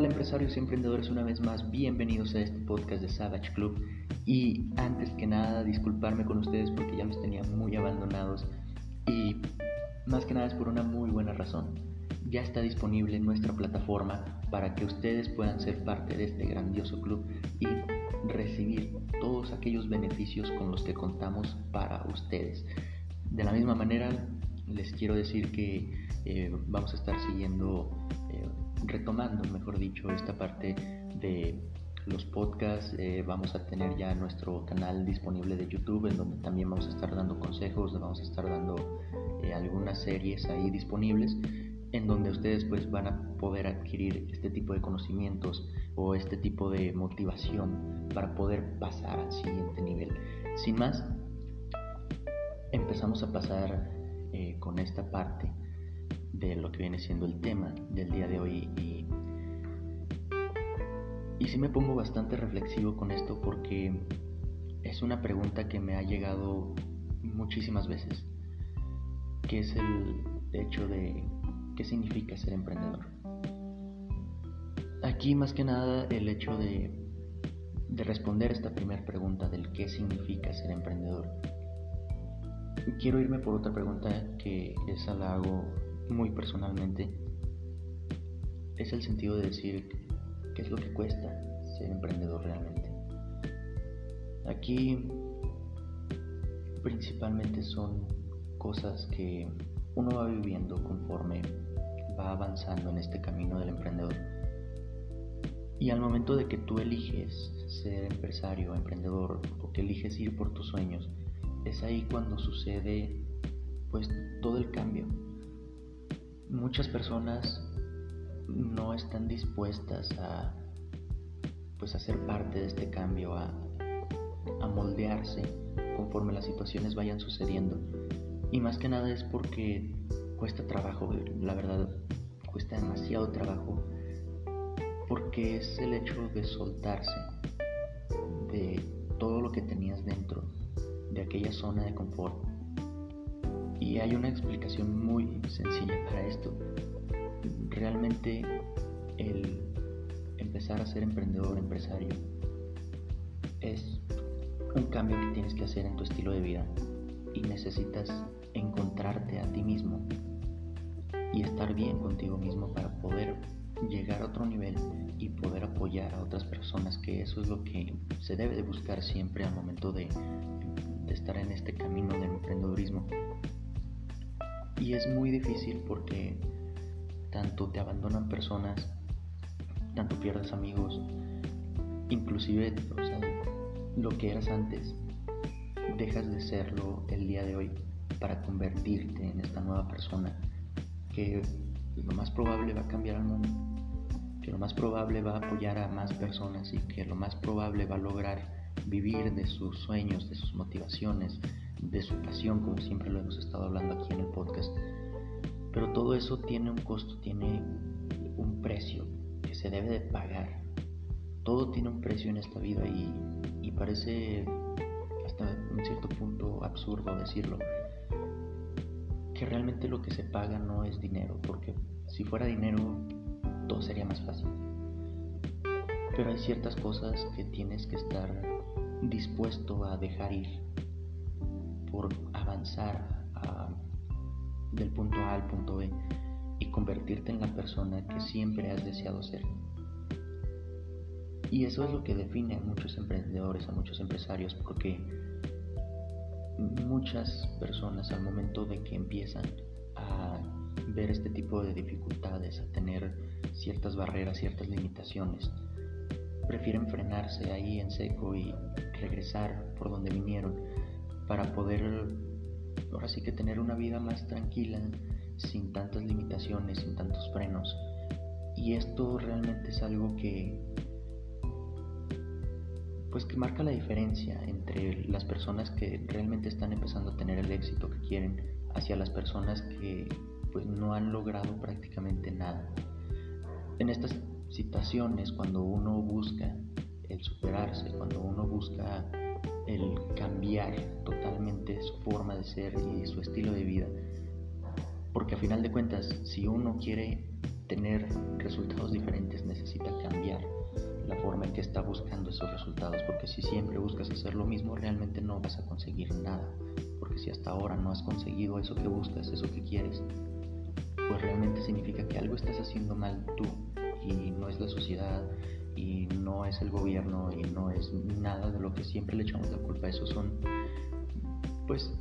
tal empresarios y emprendedores? Una vez más, bienvenidos a este podcast de Savage Club. Y antes que nada, disculparme con ustedes porque ya los tenía muy abandonados. Y más que nada es por una muy buena razón. Ya está disponible nuestra plataforma para que ustedes puedan ser parte de este grandioso club y recibir todos aquellos beneficios con los que contamos para ustedes. De la misma manera, les quiero decir que eh, vamos a estar siguiendo eh, retomando, mejor dicho, esta parte de los podcasts. Eh, vamos a tener ya nuestro canal disponible de YouTube, en donde también vamos a estar dando consejos, vamos a estar dando algunas series ahí disponibles, en donde ustedes pues van a poder adquirir este tipo de conocimientos o este tipo de motivación para poder pasar al siguiente nivel. Sin más, empezamos a pasar eh, con esta parte de lo que viene siendo el tema del día de hoy y, y sí me pongo bastante reflexivo con esto porque es una pregunta que me ha llegado muchísimas veces, que es el hecho de qué significa ser emprendedor. Aquí más que nada el hecho de, de responder esta primera pregunta del qué significa ser emprendedor. Quiero irme por otra pregunta que esa la hago muy personalmente, es el sentido de decir qué es lo que cuesta ser emprendedor realmente. Aquí principalmente son cosas que uno va viviendo conforme va avanzando en este camino del emprendedor. Y al momento de que tú eliges ser empresario, emprendedor, o que eliges ir por tus sueños, es ahí cuando sucede pues todo el cambio, muchas personas no están dispuestas a pues a ser parte de este cambio, a, a moldearse conforme las situaciones vayan sucediendo. Y más que nada es porque cuesta trabajo, la verdad, cuesta demasiado trabajo, porque es el hecho de soltarse de todo lo que tenías dentro, aquella zona de confort y hay una explicación muy sencilla para esto. Realmente el empezar a ser emprendedor, empresario, es un cambio que tienes que hacer en tu estilo de vida y necesitas encontrarte a ti mismo y estar bien contigo mismo para poder llegar a otro nivel y poder apoyar a otras personas, que eso es lo que se debe de buscar siempre al momento de estar en este camino del emprendedorismo. Y es muy difícil porque tanto te abandonan personas, tanto pierdes amigos, inclusive lo que eras antes, dejas de serlo el día de hoy para convertirte en esta nueva persona que lo más probable va a cambiar al mundo, que lo más probable va a apoyar a más personas y que lo más probable va a lograr vivir de sus sueños, de sus motivaciones, de su pasión, como siempre lo hemos estado hablando aquí en el podcast. Pero todo eso tiene un costo, tiene un precio que se debe de pagar. Todo tiene un precio en esta vida y, y parece hasta un cierto punto absurdo decirlo. Que realmente lo que se paga no es dinero, porque si fuera dinero todo sería más fácil. Pero hay ciertas cosas que tienes que estar dispuesto a dejar ir por avanzar del punto A al punto B y convertirte en la persona que siempre has deseado ser. Y eso es lo que define a muchos emprendedores, a muchos empresarios, porque muchas personas al momento de que empiezan a ver este tipo de dificultades, a tener ciertas barreras, ciertas limitaciones, prefieren frenarse ahí en seco y regresar por donde vinieron para poder ahora sí que tener una vida más tranquila, sin tantas limitaciones, sin tantos frenos. Y esto realmente es algo que pues que marca la diferencia entre las personas que realmente están empezando a tener el éxito que quieren hacia las personas que pues no han logrado prácticamente nada. En estas situaciones cuando uno busca el superarse, cuando uno busca el cambiar totalmente su forma de ser y su estilo de vida. Porque a final de cuentas, si uno quiere tener resultados diferentes necesita cambiar la forma en que está buscando esos resultados, porque si siempre buscas hacer lo mismo, realmente no vas a conseguir nada, porque si hasta ahora no has conseguido eso que buscas, eso que quieres, pues realmente significa que algo estás haciendo mal tú y no es la sociedad y no es el gobierno y no es nada de lo que siempre le echamos la culpa, eso son pues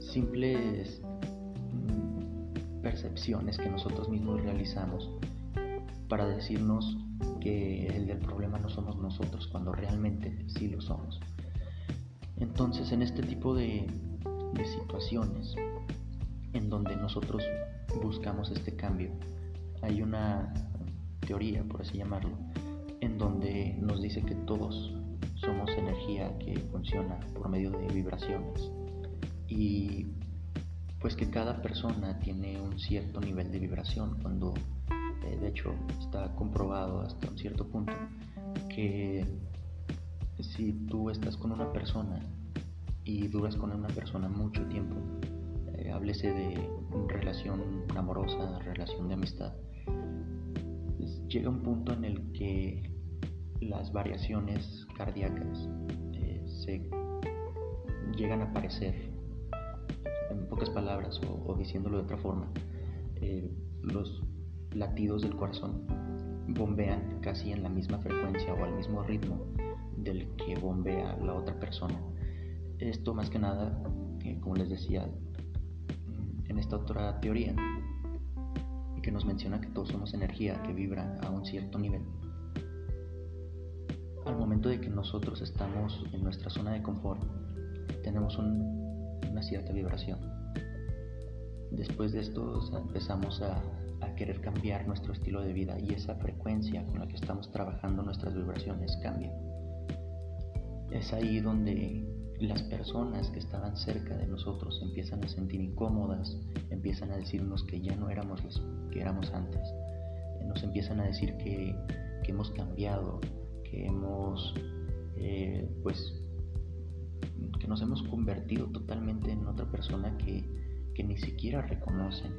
simples mm, percepciones que nosotros mismos realizamos para decirnos que el del problema no somos nosotros, cuando realmente sí lo somos. Entonces, en este tipo de, situaciones en donde nosotros buscamos este cambio, hay una teoría, por así llamarlo, en donde nos dice que todos somos energía que funciona por medio de vibraciones. Y pues que cada persona tiene un cierto nivel de vibración cuando eh, de hecho está comprobado hasta un cierto punto que si tú estás con una persona y duras con una persona mucho tiempo, eh, háblese de relación amorosa, relación de amistad, llega un punto en el que las variaciones cardíacas eh, se llegan a aparecer, en pocas palabras o, diciéndolo de otra forma, los latidos del corazón bombean casi en la misma frecuencia o al mismo ritmo del que bombea la otra persona. Esto más que nada, como les decía, en esta otra teoría, que nos menciona que todos somos energía que vibra a un cierto nivel. Al momento de que nosotros estamos en nuestra zona de confort, tenemos una cierta vibración. Después de esto empezamos a a querer cambiar nuestro estilo de vida y esa frecuencia con la que estamos trabajando nuestras vibraciones cambia. Es ahí donde las personas que estaban cerca de nosotros empiezan a sentir incómodas, empiezan a decirnos que ya no éramos los que éramos antes, nos empiezan a decir que, hemos cambiado, que hemos, eh, pues, que nos hemos convertido totalmente en otra persona que, que ni siquiera reconocen.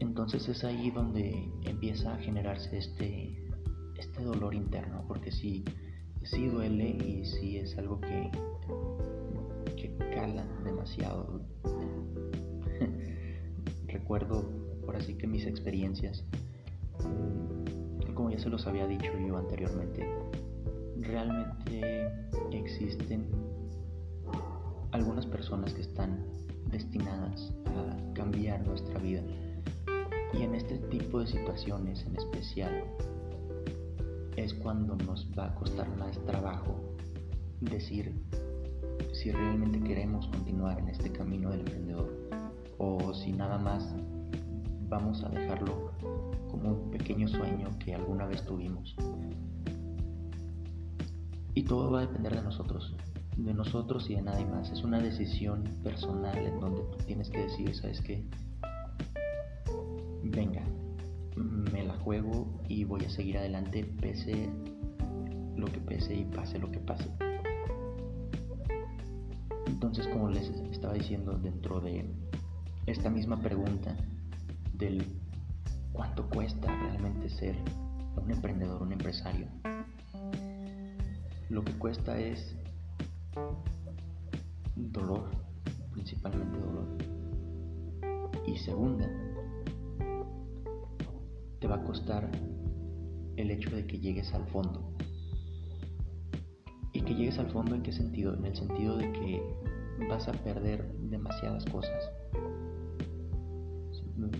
Entonces es ahí donde empieza a generarse este, este dolor interno, porque sí, sí duele y sí es algo que, que cala demasiado. Recuerdo por así que mis experiencias, como ya se los había dicho yo anteriormente, realmente existen algunas personas que están destinadas a cambiar nuestra vida y en este tipo de situaciones en especial es cuando nos va a costar más trabajo decir si realmente queremos continuar en este camino del emprendedor o si nada más vamos a dejarlo como un pequeño sueño que alguna vez tuvimos. Y todo va a depender de nosotros, de nosotros y de nadie más. Es una decisión personal en donde tú tienes que decir, ¿sabes qué? venga, juego y voy a seguir adelante pese lo que pese y pase lo que pase. Entonces, como les estaba diciendo dentro de esta misma pregunta del cuánto cuesta realmente ser un emprendedor, un empresario, lo que cuesta es dolor, principalmente dolor. Y segunda, te va a costar el hecho de que llegues al fondo. ¿Y que llegues al fondo en qué sentido? En el sentido de que vas a perder demasiadas cosas.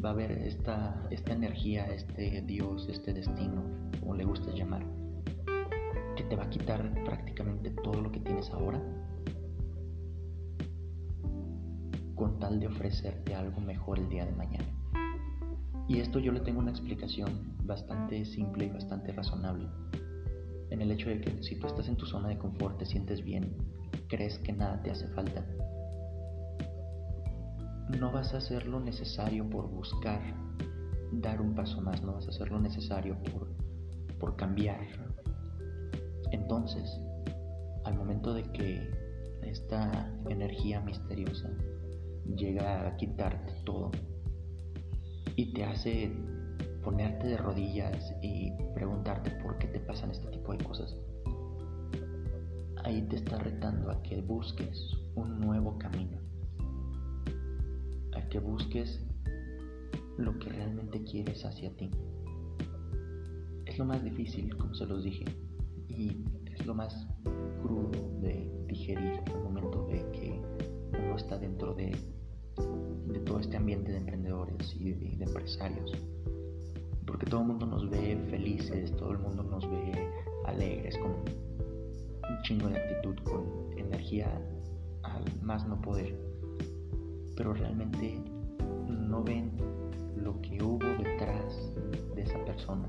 Va a haber esta, esta energía, este Dios, este destino, como le gustes llamar, que te va a quitar prácticamente todo lo que tienes ahora con tal de ofrecerte algo mejor el día de mañana. Y esto yo le tengo una explicación bastante simple y bastante razonable. En el hecho de que si tú estás en tu zona de confort, te sientes bien, crees que nada te hace falta, no vas a hacer lo necesario por buscar dar un paso más, no vas a hacer lo necesario por, por cambiar. Entonces, al momento de que esta energía misteriosa llega a quitarte todo, y te hace ponerte de rodillas y preguntarte por qué te pasan este tipo de cosas, ahí te está retando a que busques un nuevo camino, a que busques lo que realmente quieres hacia ti. Es lo más difícil, como se los dije, y es lo más crudo de digerir el momento de que uno está dentro de, de todo este ambiente de emprendedores y de, de empresarios. Porque todo el mundo nos ve felices, todo el mundo nos ve alegres, con un chingo de actitud, con energía al más no poder. Pero realmente no ven lo que hubo detrás de esa persona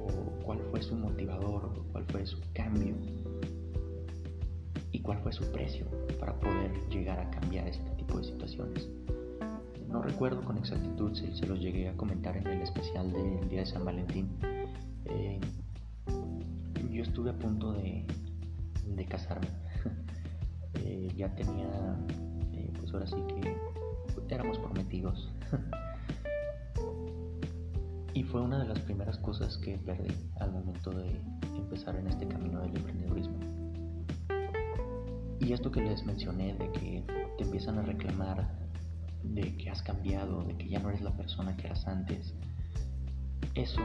o cuál fue su motivador o cuál fue su cambio y cuál fue su precio para poder llegar a cambiar este tipo de situaciones. No recuerdo con exactitud si se los llegué a comentar en el especial del día de San Valentín. Eh, yo estuve a punto de, casarme. Eh, ya tenía, eh, pues ahora sí que éramos prometidos. y fue una de las primeras cosas que perdí al momento de empezar en este camino del emprendedurismo. Y esto que les mencioné de que te empiezan a reclamar de que has cambiado, de que ya no eres la persona que eras antes, eso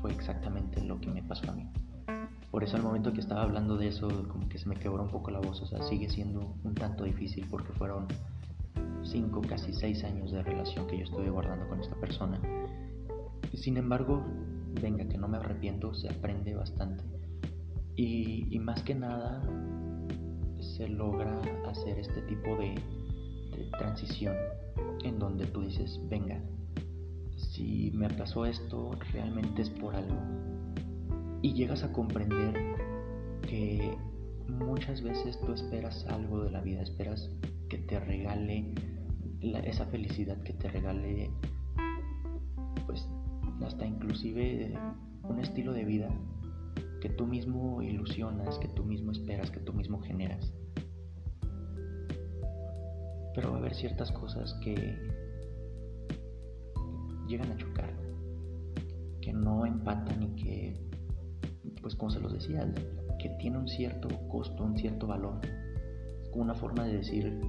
fue exactamente lo que me pasó a mí. Por eso al momento que estaba hablando de eso, como que se me quebró un poco la voz, o sea, sigue siendo un tanto difícil porque fueron cinco, casi seis años de relación que yo estuve guardando con esta persona. Sin embargo, venga, que no me arrepiento, se aprende bastante. Y, y más que nada, se logra hacer este tipo de, transición en donde tú dices, venga, si me pasó esto, realmente es por algo y llegas a comprender que muchas veces tú esperas algo de la vida, esperas que te regale esa felicidad, que te regale pues hasta inclusive un estilo de vida que tú mismo ilusionas, que tú mismo esperas, que tú mismo generas. Pero va a haber ciertas cosas que llegan a chocar, que no empatan y que pues como se los decía, que tiene un cierto costo, un cierto valor. Como una forma de decir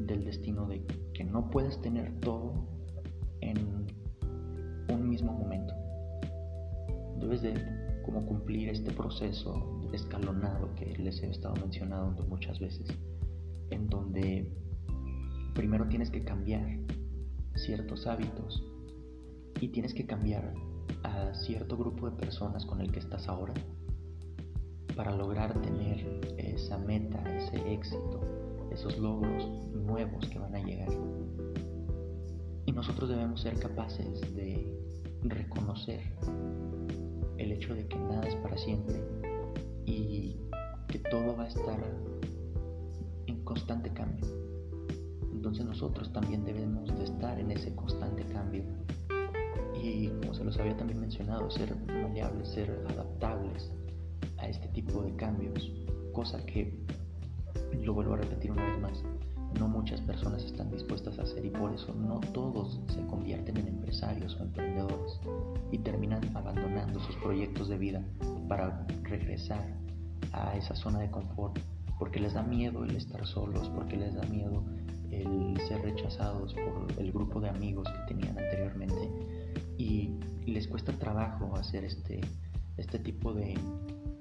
del destino de que no puedes tener todo en un mismo momento. Debes de como cumplir este proceso escalonado que les he estado mencionando muchas veces, en donde primero tienes que cambiar ciertos hábitos y tienes que cambiar a cierto grupo de personas con el que estás ahora para lograr tener esa meta, ese éxito, esos logros nuevos que van a llegar. Y nosotros debemos ser capaces de reconocer el hecho de que nada es para siempre y que todo va a estar en constante cambio. Entonces nosotros también debemos de estar en ese constante cambio. Y como se los había también mencionado, ser maleables, ser adaptables a este tipo de cambios, cosa que, lo vuelvo a repetir una vez más, no muchas personas están dispuestas a hacer y por eso no todos se convierten en empresarios o emprendedores y terminan abandonando sus proyectos de vida para regresar a esa zona de confort porque les da miedo el estar solos, porque les da miedo el ser rechazados por el grupo de amigos que tenían anteriormente y les cuesta trabajo hacer este, este tipo de,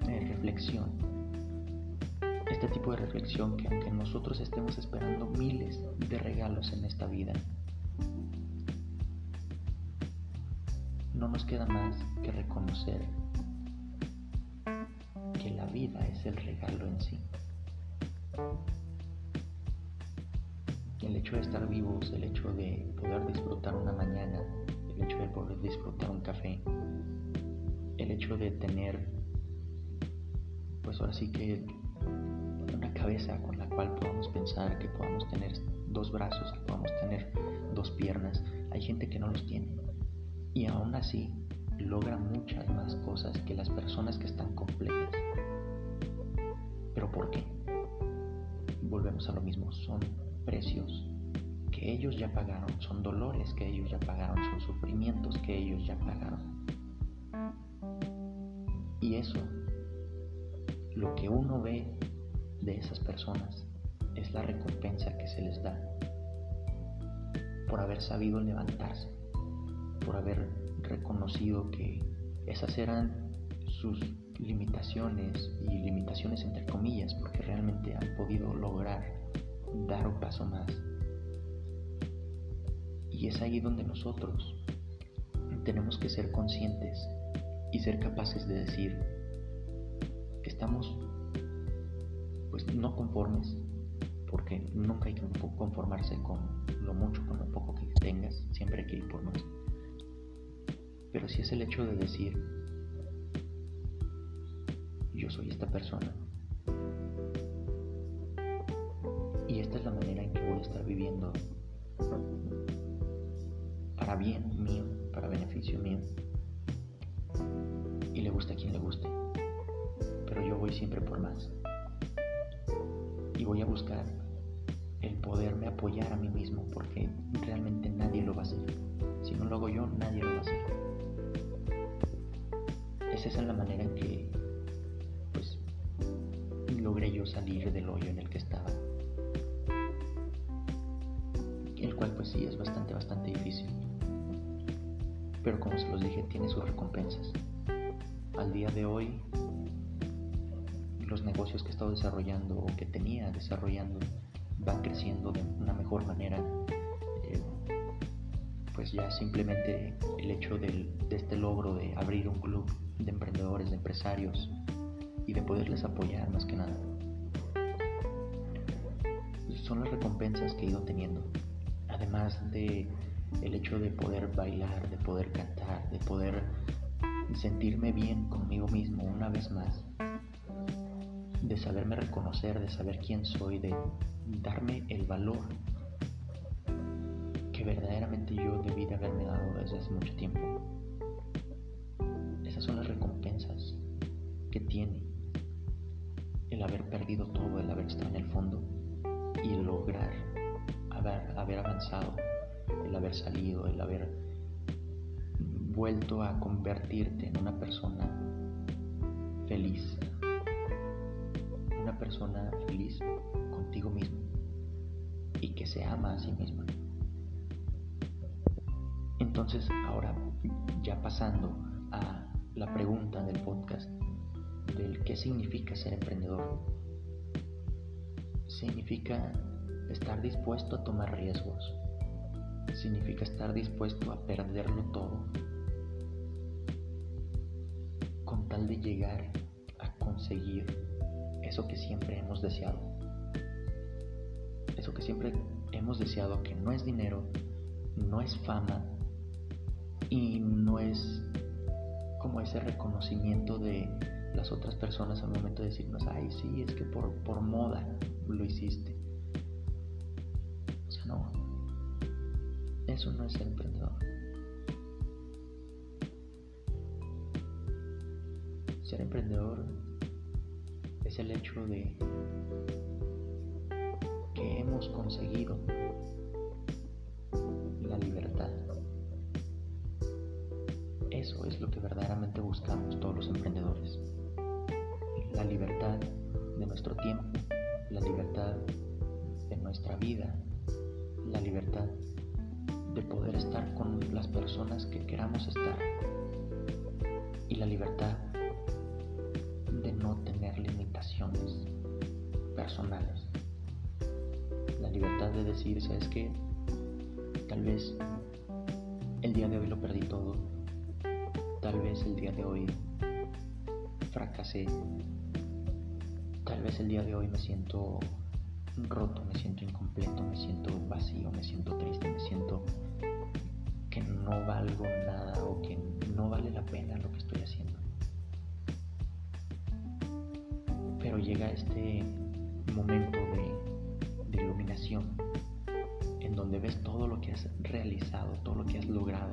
reflexión. Este tipo de reflexión que aunque nosotros estemos esperando miles de regalos en esta vida, no nos queda más que reconocer que la vida es el regalo en sí. El hecho de estar vivos, el hecho de poder disfrutar una mañana, el hecho de poder disfrutar un café, el hecho de tener, pues ahora sí que una cabeza con la cual podamos pensar, que podamos tener dos brazos, que podamos tener dos piernas. Hay gente que no los tiene y aún así logra muchas más cosas que las personas que están completas. ¿Pero por qué? Volvemos a lo mismo, son precios que ellos ya pagaron, son dolores que ellos ya pagaron, son sufrimientos que ellos ya pagaron. Y eso, lo que uno ve de esas personas, es la recompensa que se les da por haber sabido levantarse, por haber reconocido que esas eran sus limitaciones y limitaciones entre comillas, porque realmente han podido lograr dar un paso más. Y es ahí donde nosotros tenemos que ser conscientes y ser capaces de decir, estamos pues no conformes, porque nunca hay que conformarse con lo mucho, con lo poco que tengas, siempre hay que ir por más. Pero si es el hecho de decir, yo soy esta persona, y esta es la manera en que voy a estar viviendo voy siempre por más y voy a buscar el poderme apoyar a mí mismo porque realmente nadie lo va a hacer. Si no lo hago yo, nadie lo va a hacer. Es esa la manera en que pues logré yo salir del hoyo en el que estaba. El cual pues sí es bastante, bastante difícil. Pero como se los dije, tiene sus recompensas. Al día de hoy los negocios que he estado desarrollando o que tenía desarrollando van creciendo de una mejor manera. Eh, pues ya simplemente el hecho de este logro de abrir un club de emprendedores, de empresarios y de poderles apoyar más que nada. Son las recompensas que he ido teniendo. Además de el hecho de poder bailar, de poder cantar, de poder sentirme bien conmigo mismo una vez más de saberme reconocer, de saber quién soy, de darme el valor que verdaderamente yo debí de haberme dado desde hace mucho tiempo. Esas son las recompensas que tiene el haber perdido todo, el haber estado en el fondo y el lograr haber, haber avanzado, el haber salido, el haber vuelto a convertirte en una persona feliz, persona feliz contigo mismo y que se ama a sí misma. Entonces, ahora ya pasando a la pregunta del podcast del qué significa ser emprendedor. Significa estar dispuesto a tomar riesgos. Significa estar dispuesto a perderlo todo con tal de llegar a conseguir eso que siempre hemos deseado. Eso que siempre hemos deseado que no es dinero, no es fama y no es como ese reconocimiento de las otras personas al momento de decirnos, ay, sí, es que por, por moda lo hiciste. O sea, no, eso no es ser emprendedor. Ser emprendedor es el hecho de que hemos conseguido la libertad. Eso es lo que verdaderamente buscamos todos los emprendedores. La libertad de nuestro tiempo, la libertad de nuestra vida, la libertad de poder estar con las personas que queramos estar y la libertad personales. La libertad de decir, ¿sabes qué? Tal vez el día de hoy lo perdí todo. Tal vez el día de hoy fracasé. Tal vez el día de hoy me siento roto, me siento incompleto, me siento vacío, me siento triste, me siento que no valgo nada o que no vale la pena lo que estoy haciendo. Llega este momento de, iluminación en donde ves todo lo que has realizado, todo lo que has logrado.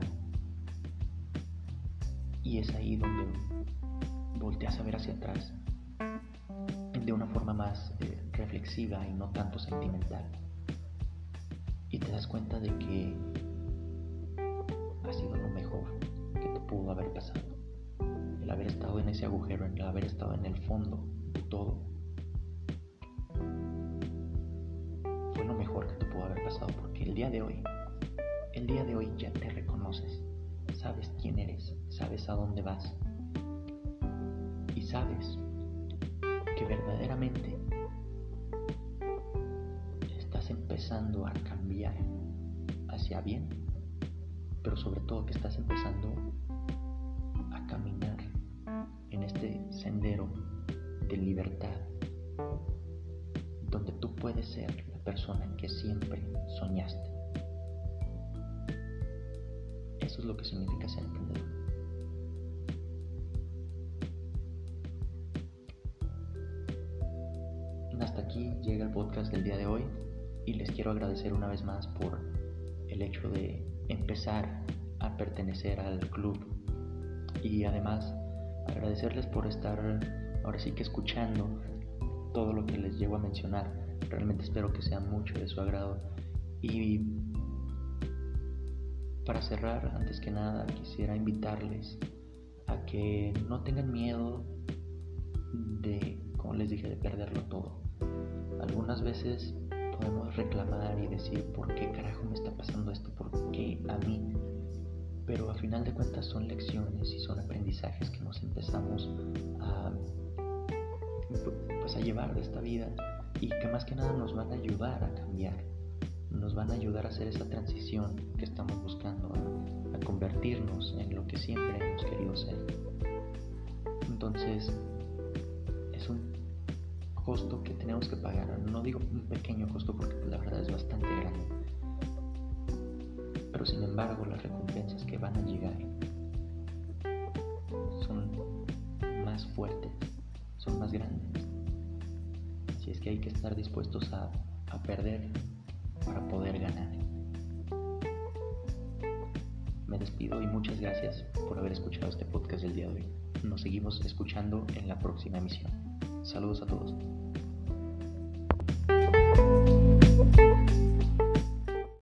Y es ahí donde volteas a ver hacia atrás de una forma más eh, reflexiva y no tanto sentimental. y te das cuenta de que ha sido lo mejor que te pudo haber pasado. El haber estado en ese agujero, el haber estado en el fondo todo. Fue lo mejor que te pudo haber pasado porque el día de hoy, el día de hoy ya te reconoces, sabes quién eres, sabes a dónde vas y sabes que verdaderamente estás empezando a cambiar hacia bien, pero sobre todo que estás empezando a caminar en este sendero de libertad, donde tú puedes ser la persona que siempre soñaste. Eso es lo que significa ser emprendedor. Hasta aquí llega el podcast del día de hoy y les quiero agradecer una vez más por el hecho de empezar a pertenecer al club y además agradecerles por estar ahora sí que escuchando todo lo que les llevo a mencionar. Realmente espero que sea mucho de su agrado y para cerrar, antes que nada, quisiera invitarles a que no tengan miedo de, como les dije, de perderlo todo. Algunas veces podemos reclamar y decir, ¿por qué carajo me está pasando esto? ¿Por qué a mí? Pero a final de cuentas son lecciones y son aprendizajes que nos empezamos a, pues a llevar de esta vida y que más que nada nos van a ayudar a cambiar, nos van a ayudar a hacer esa transición que estamos buscando, a, a convertirnos en lo que siempre hemos querido ser. Entonces, es un costo que tenemos que pagar. No digo un pequeño costo porque la verdad es bastante grande. Pero sin embargo las recompensas que van a llegar son más fuertes, más grandes. Así es que hay que estar dispuestos a, a perder para poder ganar. Me despido y muchas gracias por haber escuchado este podcast del día de hoy. Nos seguimos escuchando en la próxima emisión. Saludos a todos.